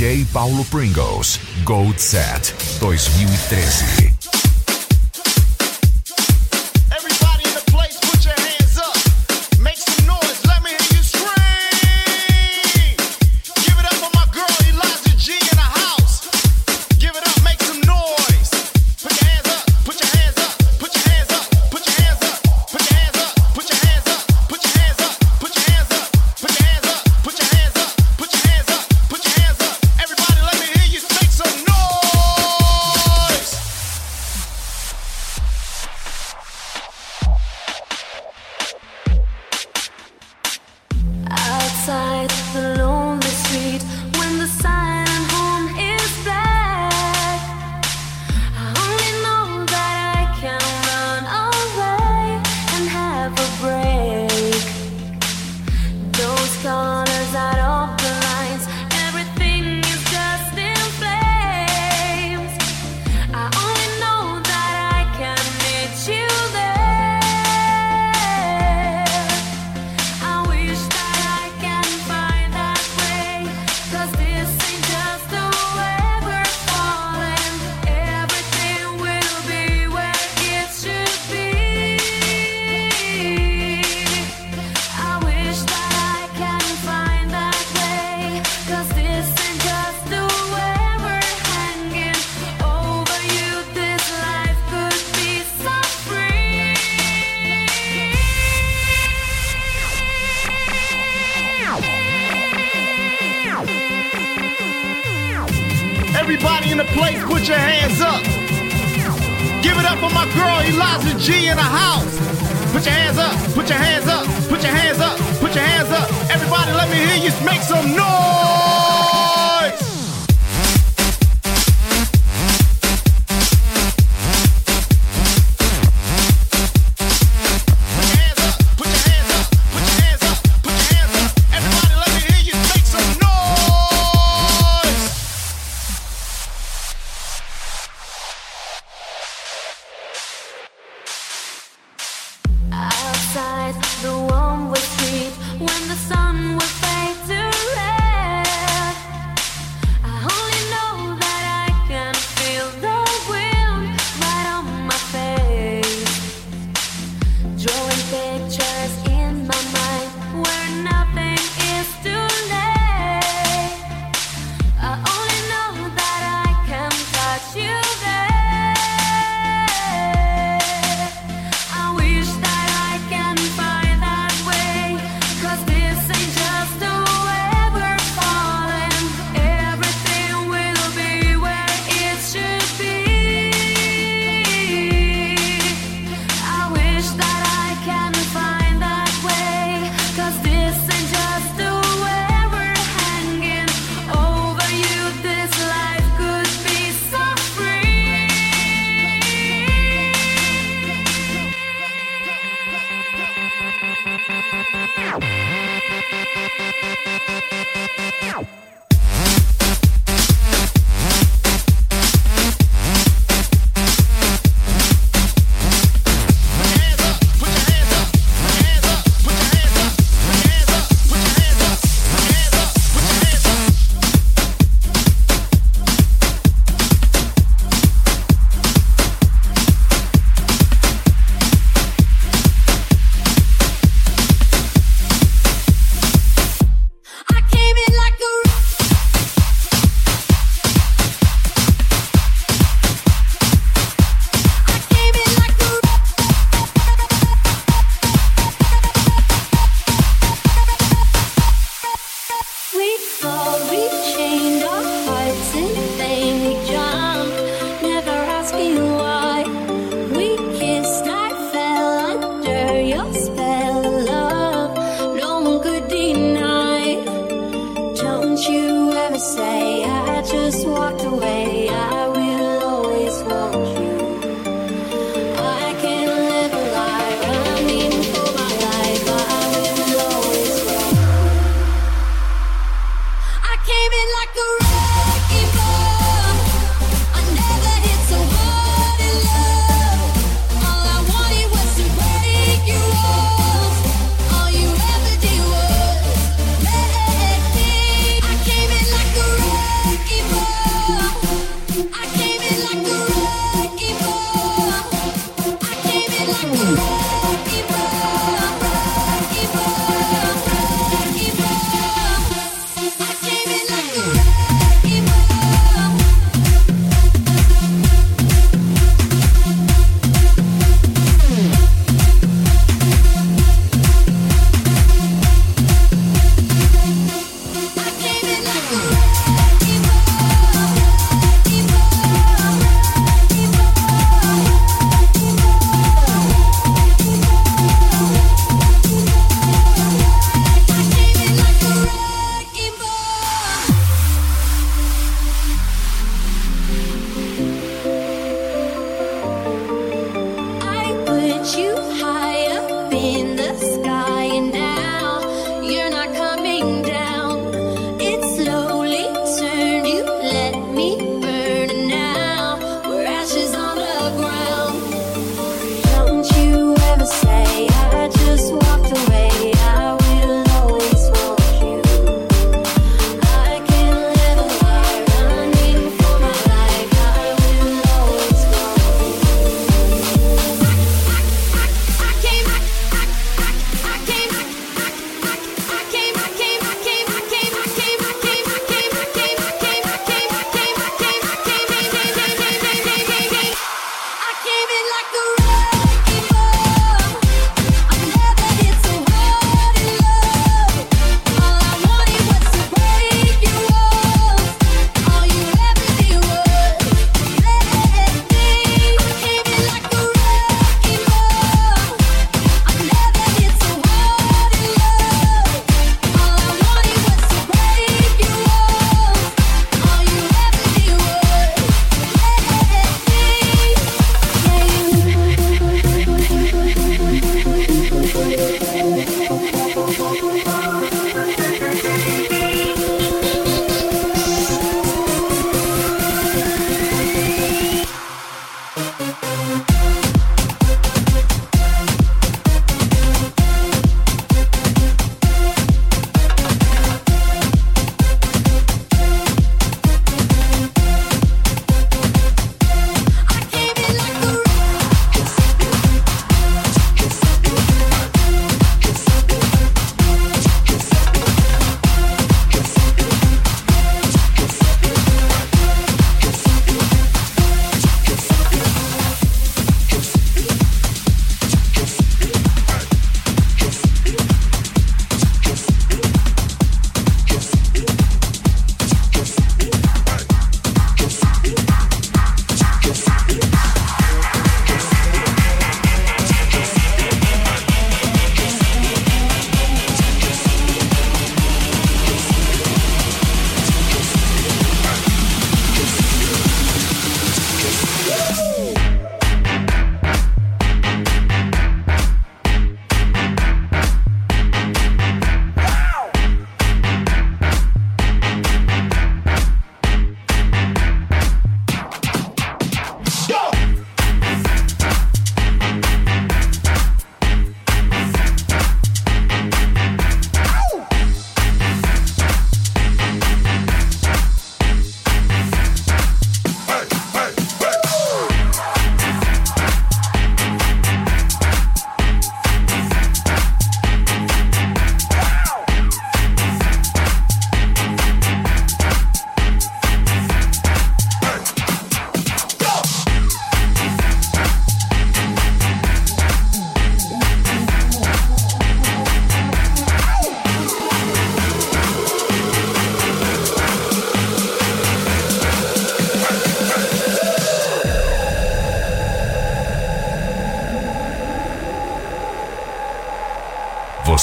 DJ Paulo Pringles, Gold Set 2013.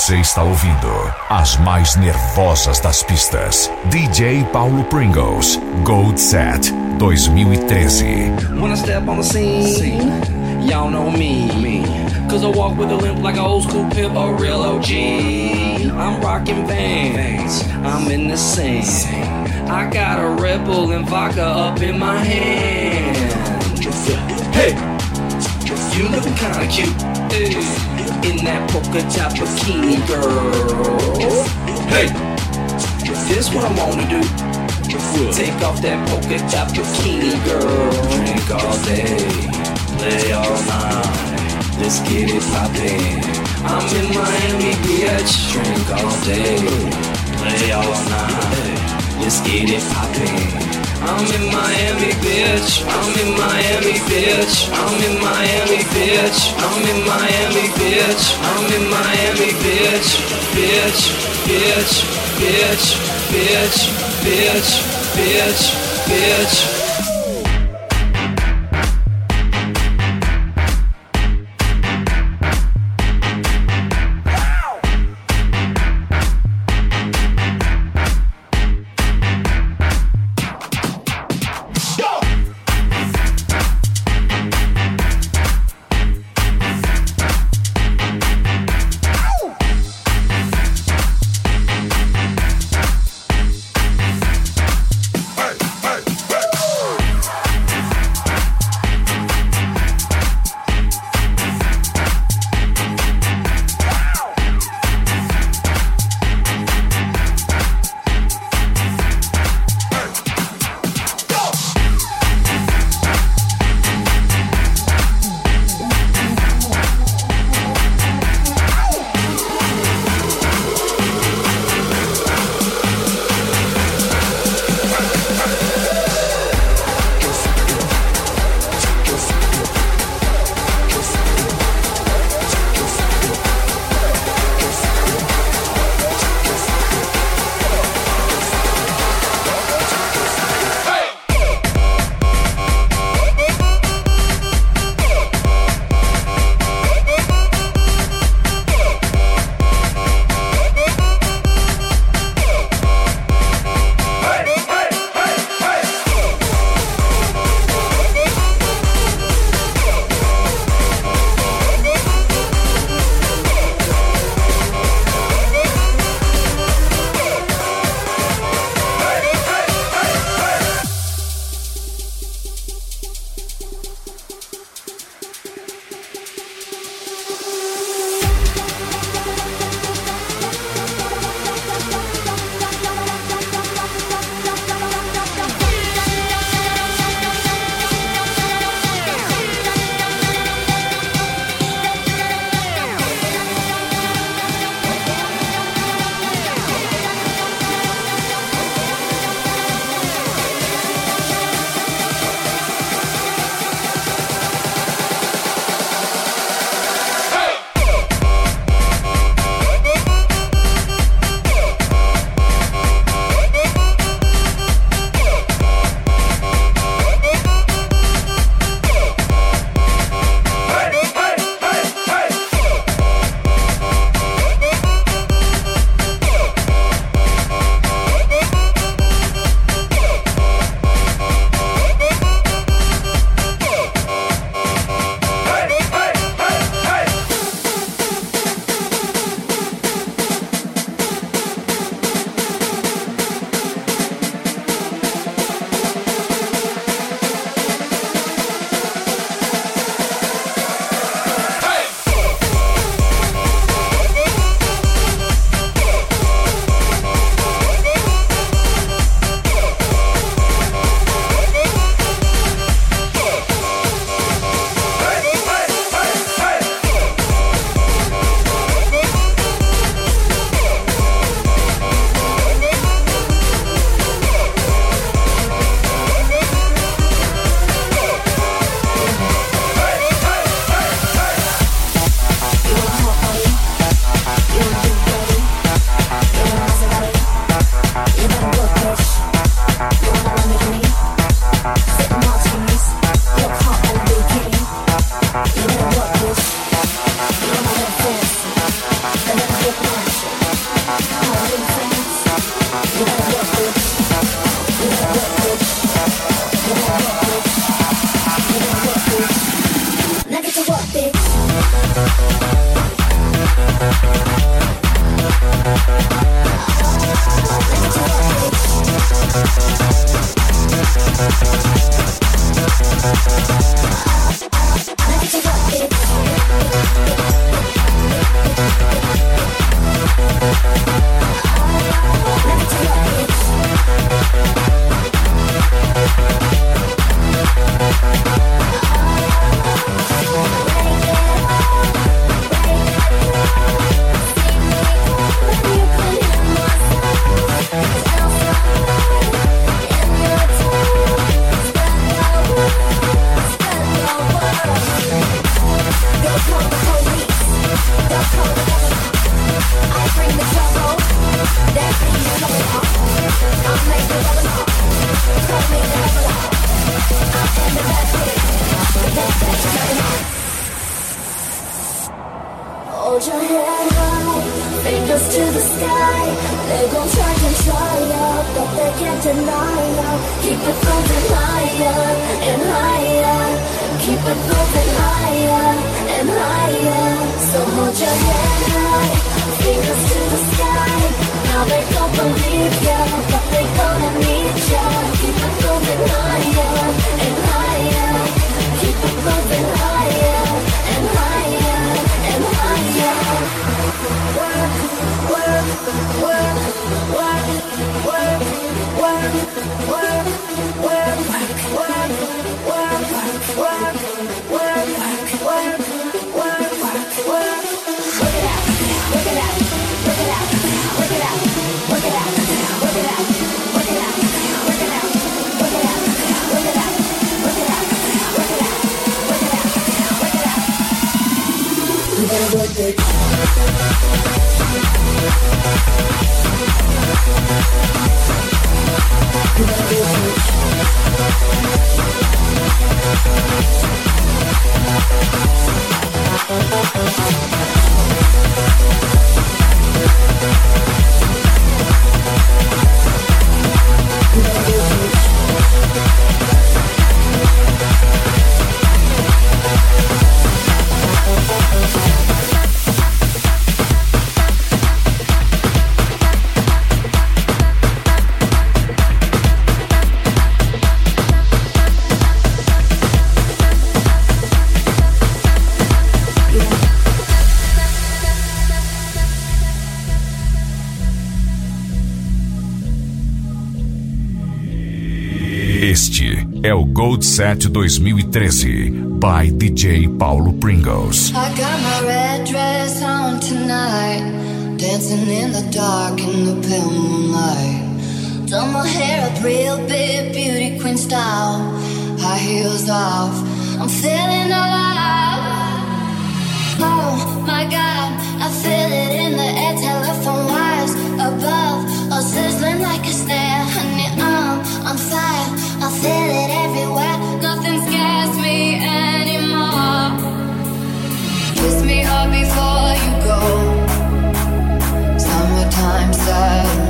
Você está ouvindo as mais nervosas das pistas. DJ Paulo Pringles, Gold Set 2013. When I step on the scene, y'all know me. Cause I walk with a limp like an old school pimp, a real OG. I'm rocking vans, I'm in the scene. I got a Red Bull and vodka up in my hand. Hey, you looking kinda cute. Hey in that polka dot bikini, girl. Hey, this what I wanna do. Take off that polka dot bikini, girl. Drink all day, play all night. Let's get it poppin'. I'm in Miami, bitch. Drink all day, play all night. Let's get it poppin'. I'm in Miami, bitch. I'm in Miami, bitch. I'm in Miami, bitch. I'm in Miami, bitch. I'm in Miami, bitch. Bitch, bitch, bitch, bitch, bitch, bitch, bitch. to go. Gold Set 2013 by DJ Paulo Pringles. I got my red dress on tonight, dancing in the dark in the pale moonlight. Done my hair up real big, beauty queen style, high heels off. I'm feeling alive. Oh my God, I feel it in the air, telephone wires above, all sizzling like a snare. Before you go. Summertime sadness.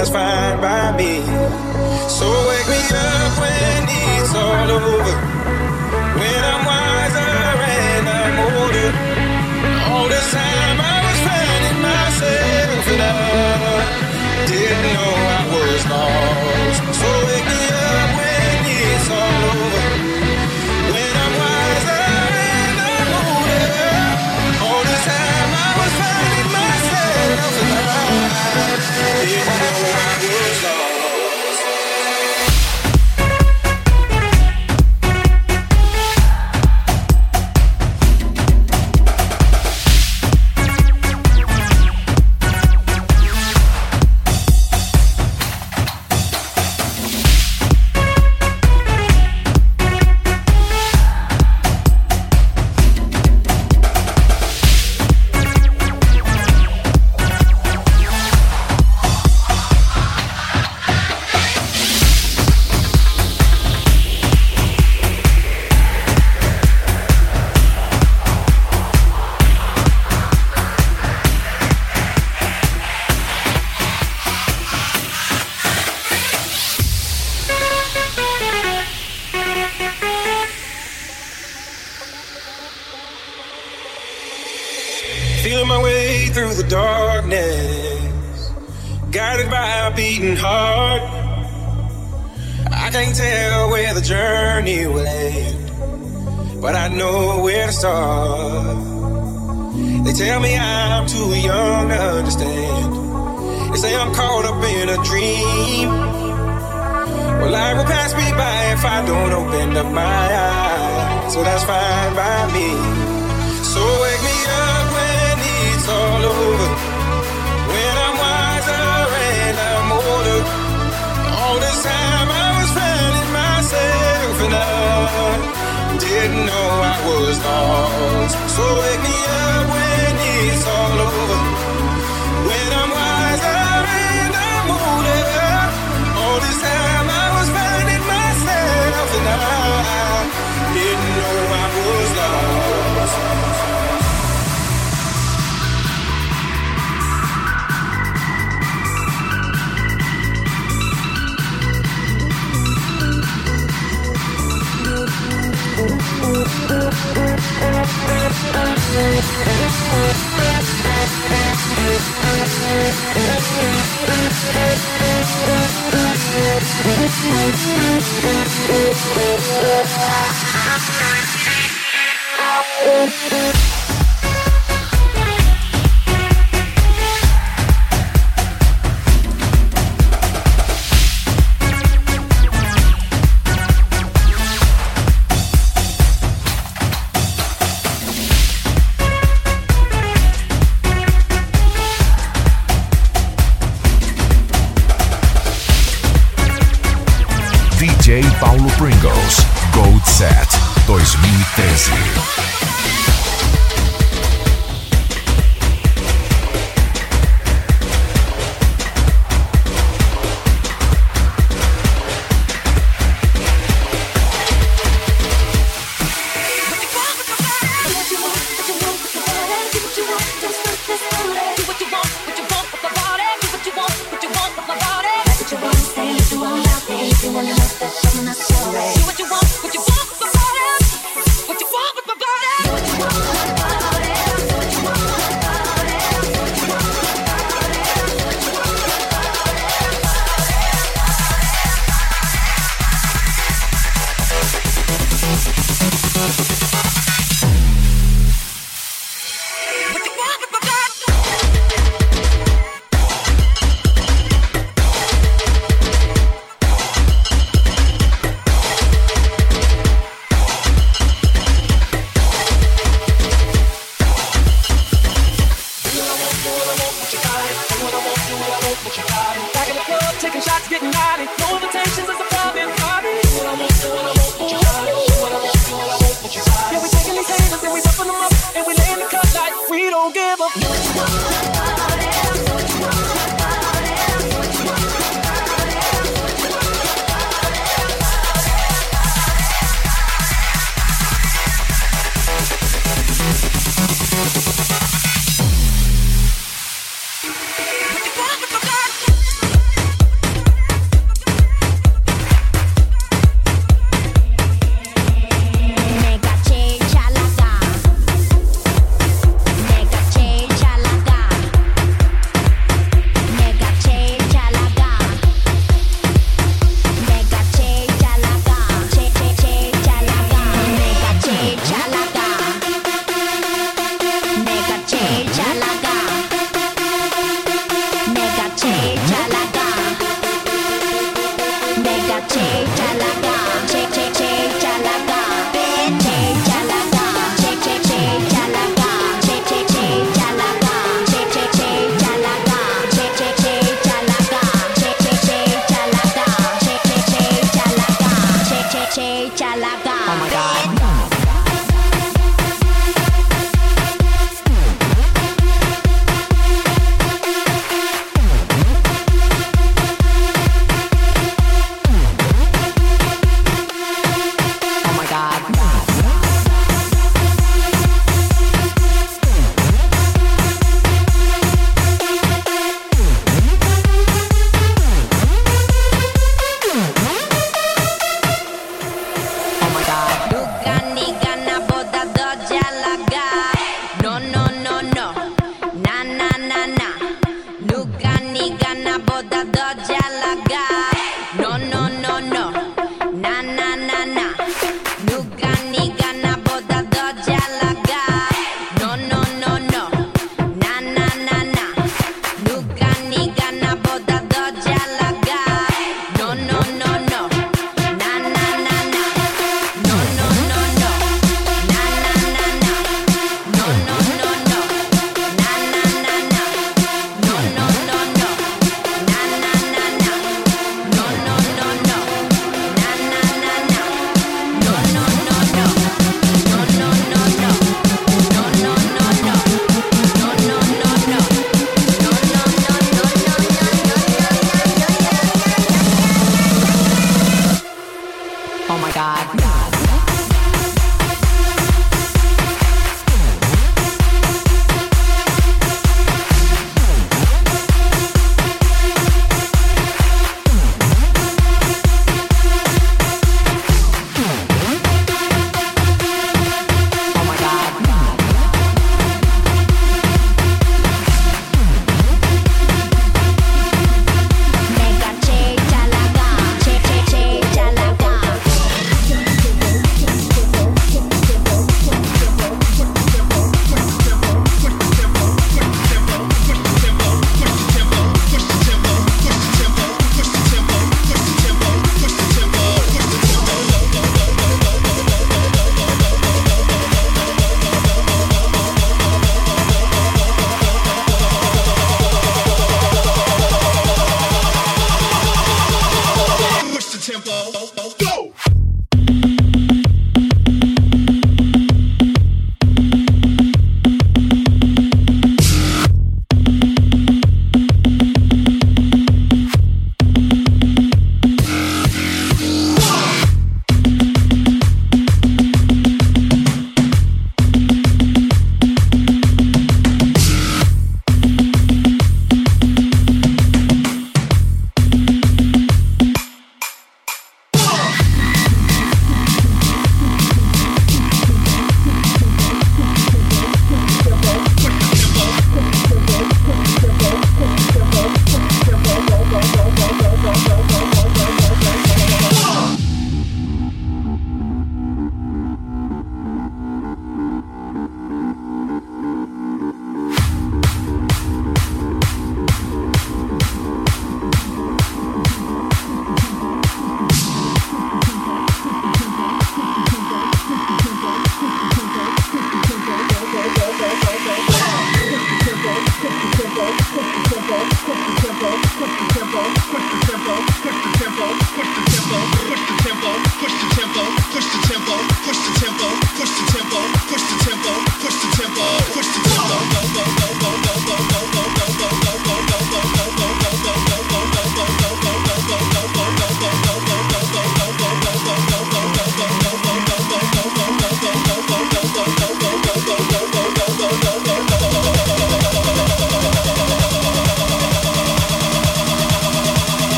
Eyes. So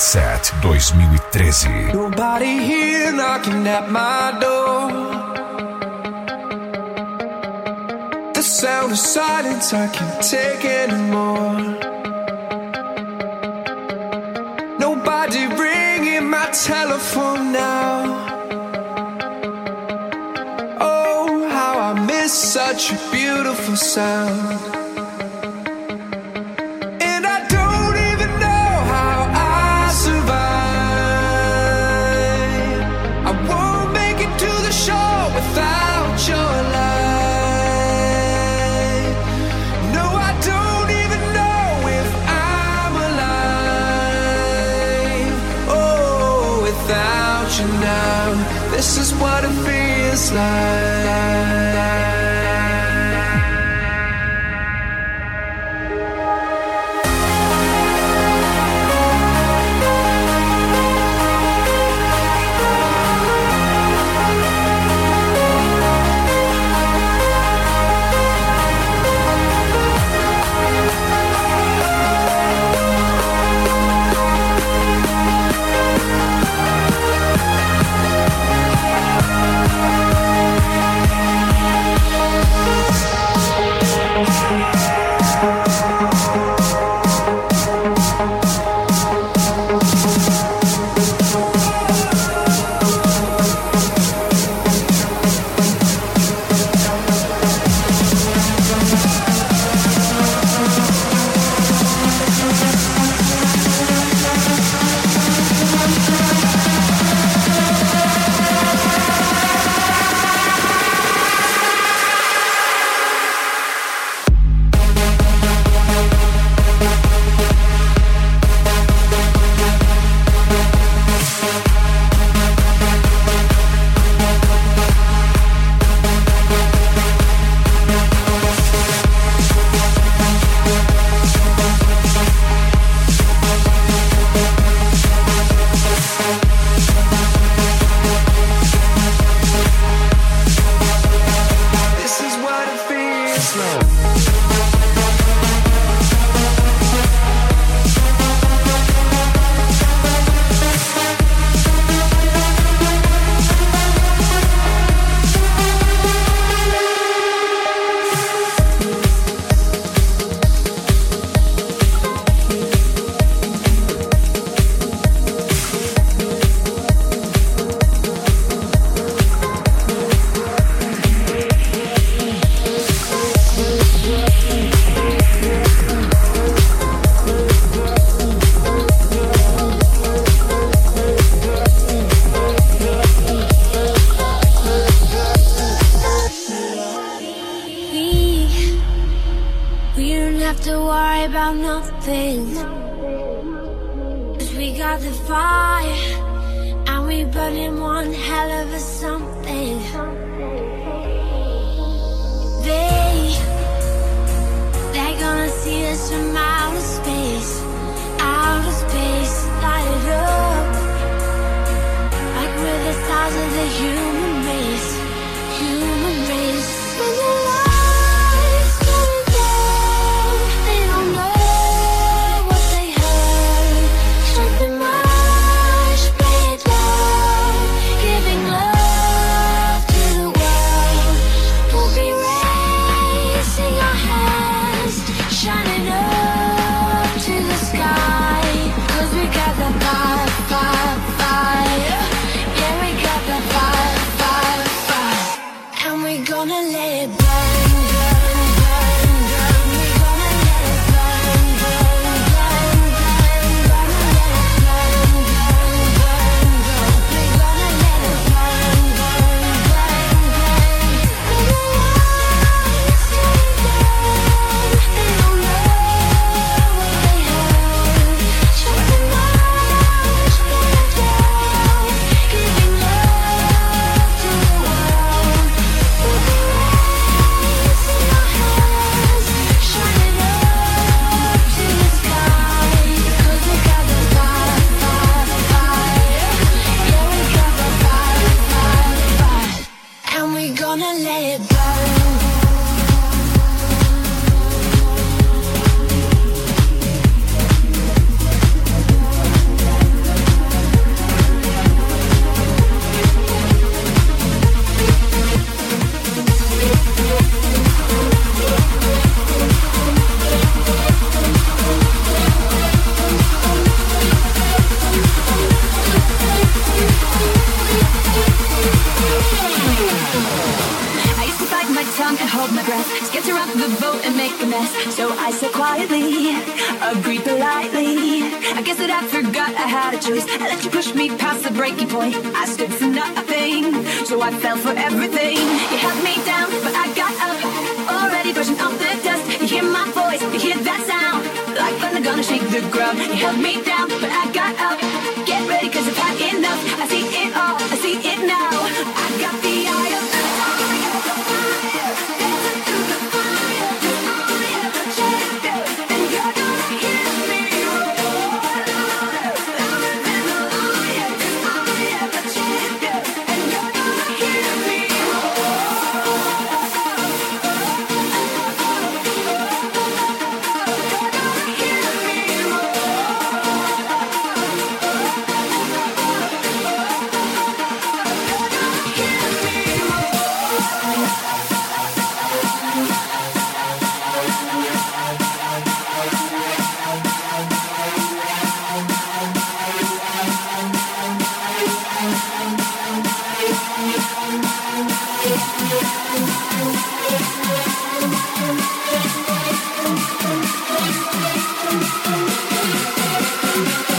Sunset 2013. Nobody here knocking at my door. The sound of silence I can't take anymore. Nobody ringing my telephone now. Oh, how I miss such a beautiful sound. slide.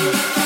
Yeah.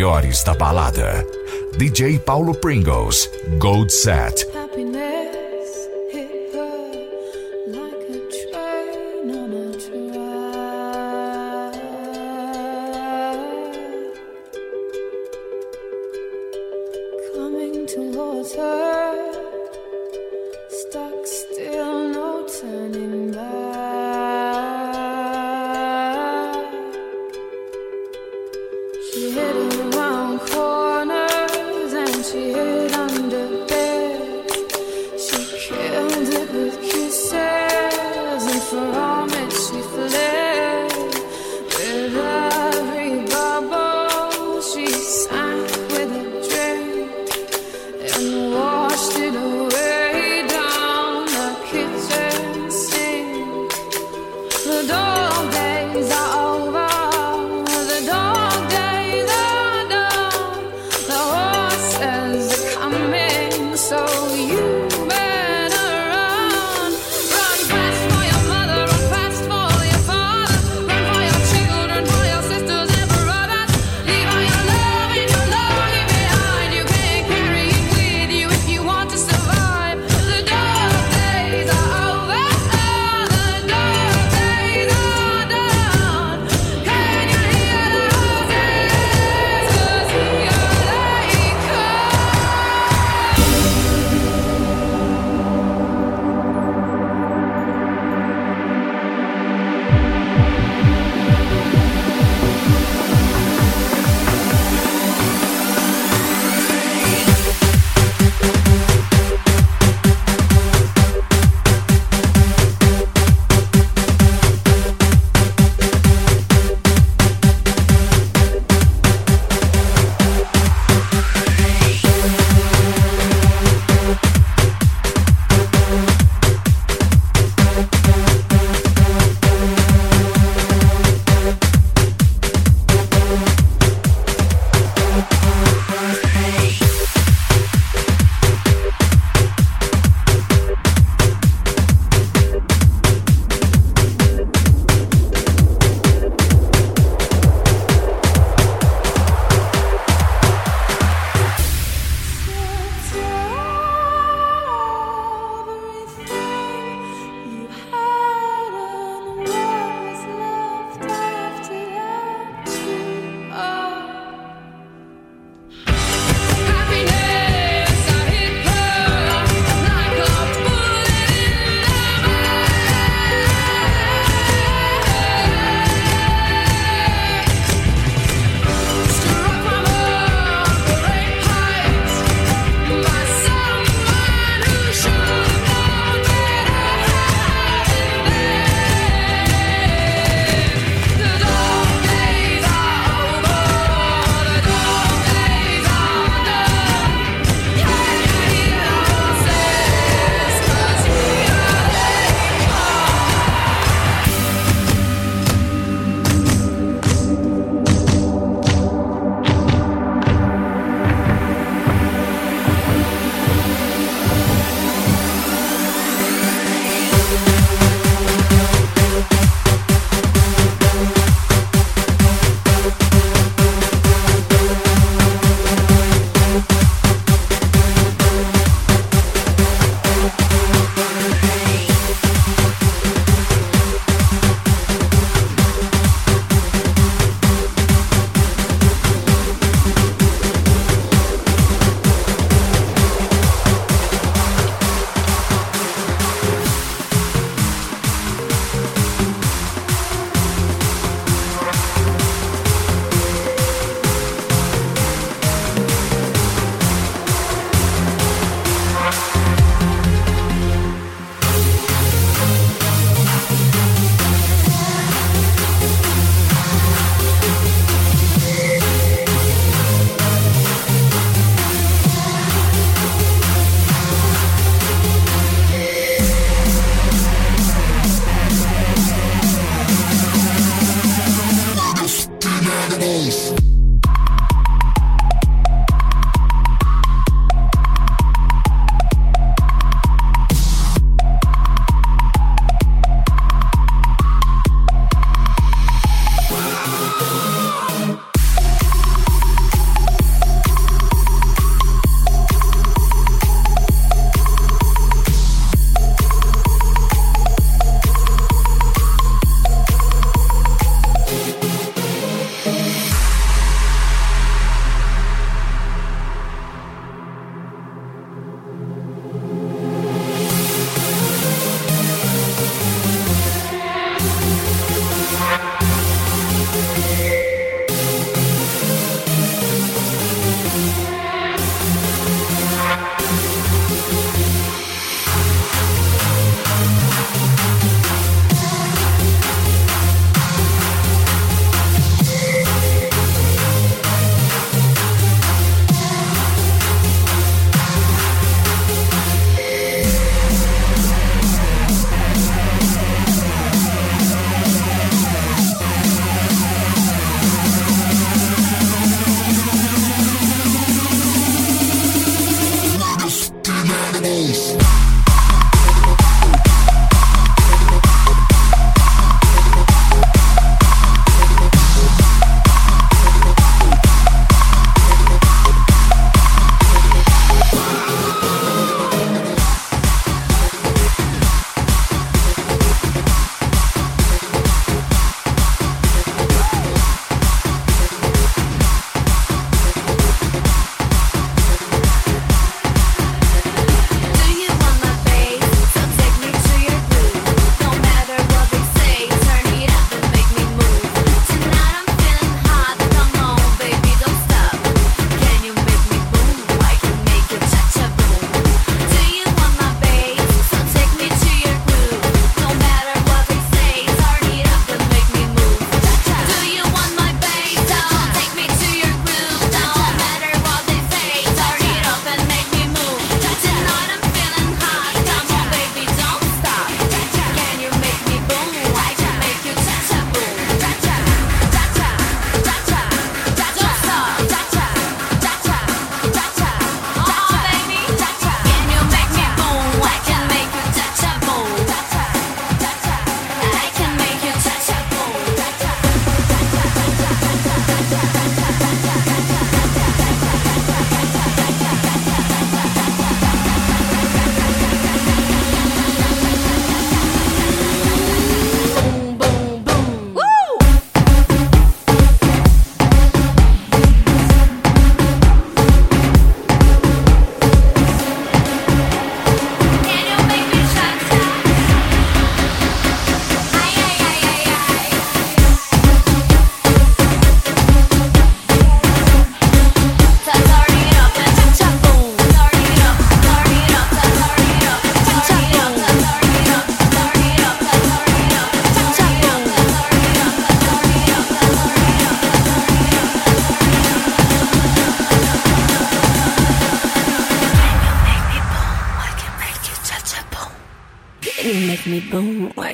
Melhores da balada. DJ Paulo Pringles, Gold Set.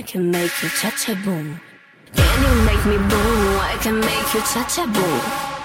can make you touch a boom. Can you make me boom? I can make you touch a boom.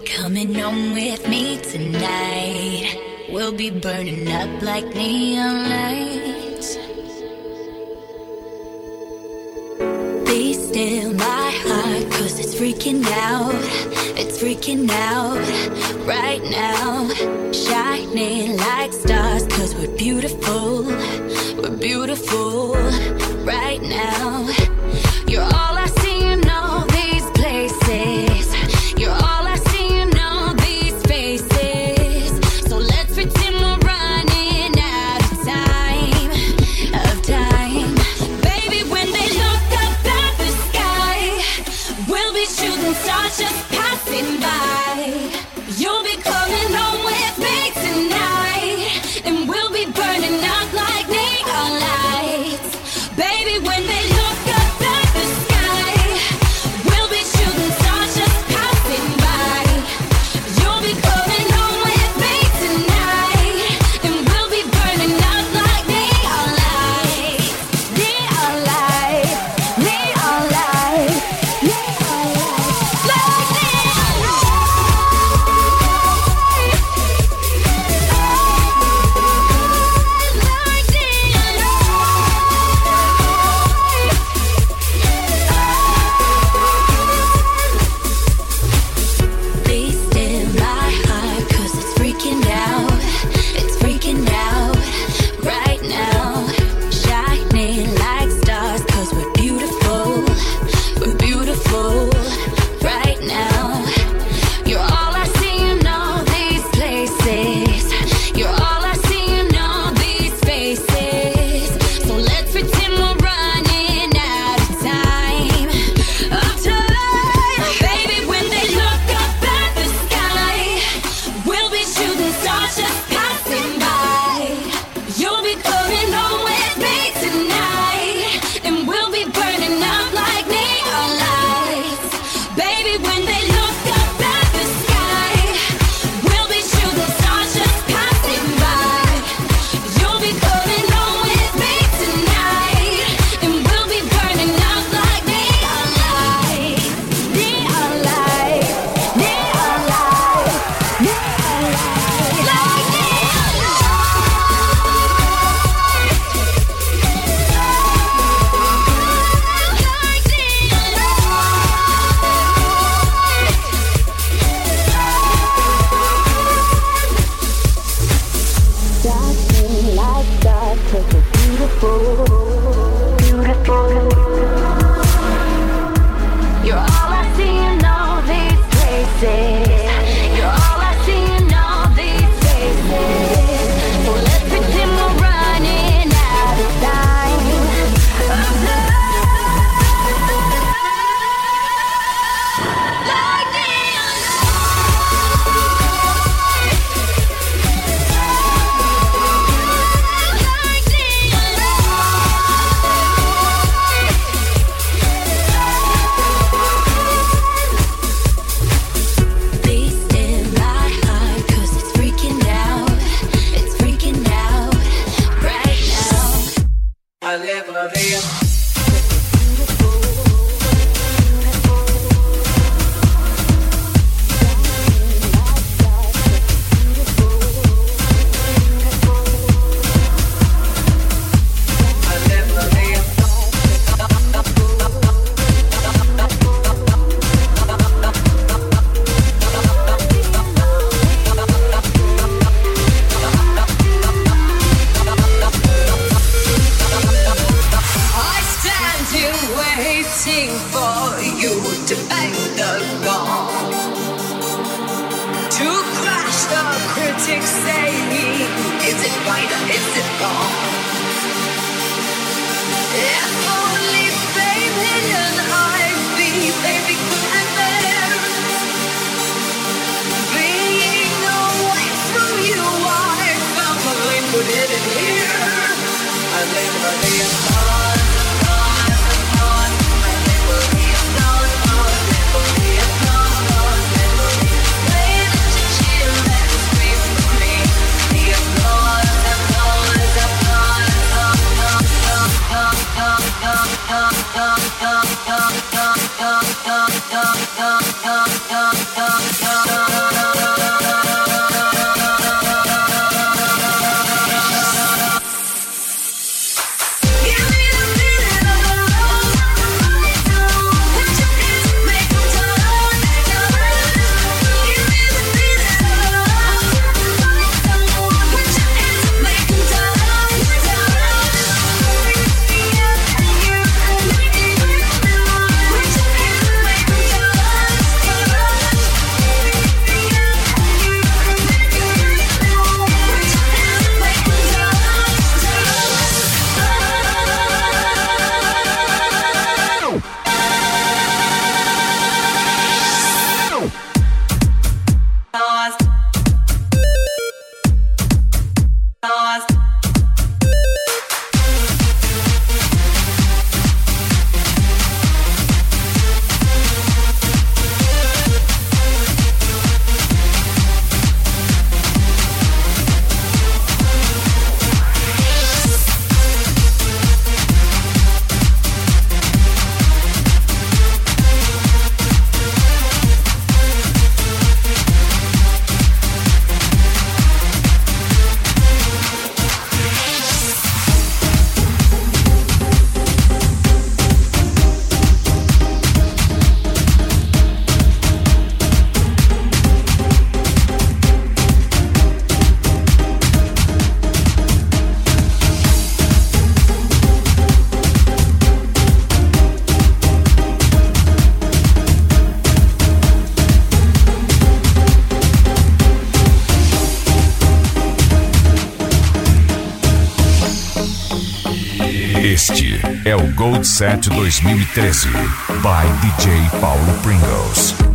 coming home with me tonight. We'll be burning up like neon lights. Be still, my heart, cause it's freaking out. It's freaking out right now. Shining like stars, cause we're beautiful. We're beautiful right now. 2007-2013 by DJ Paulo Pringles.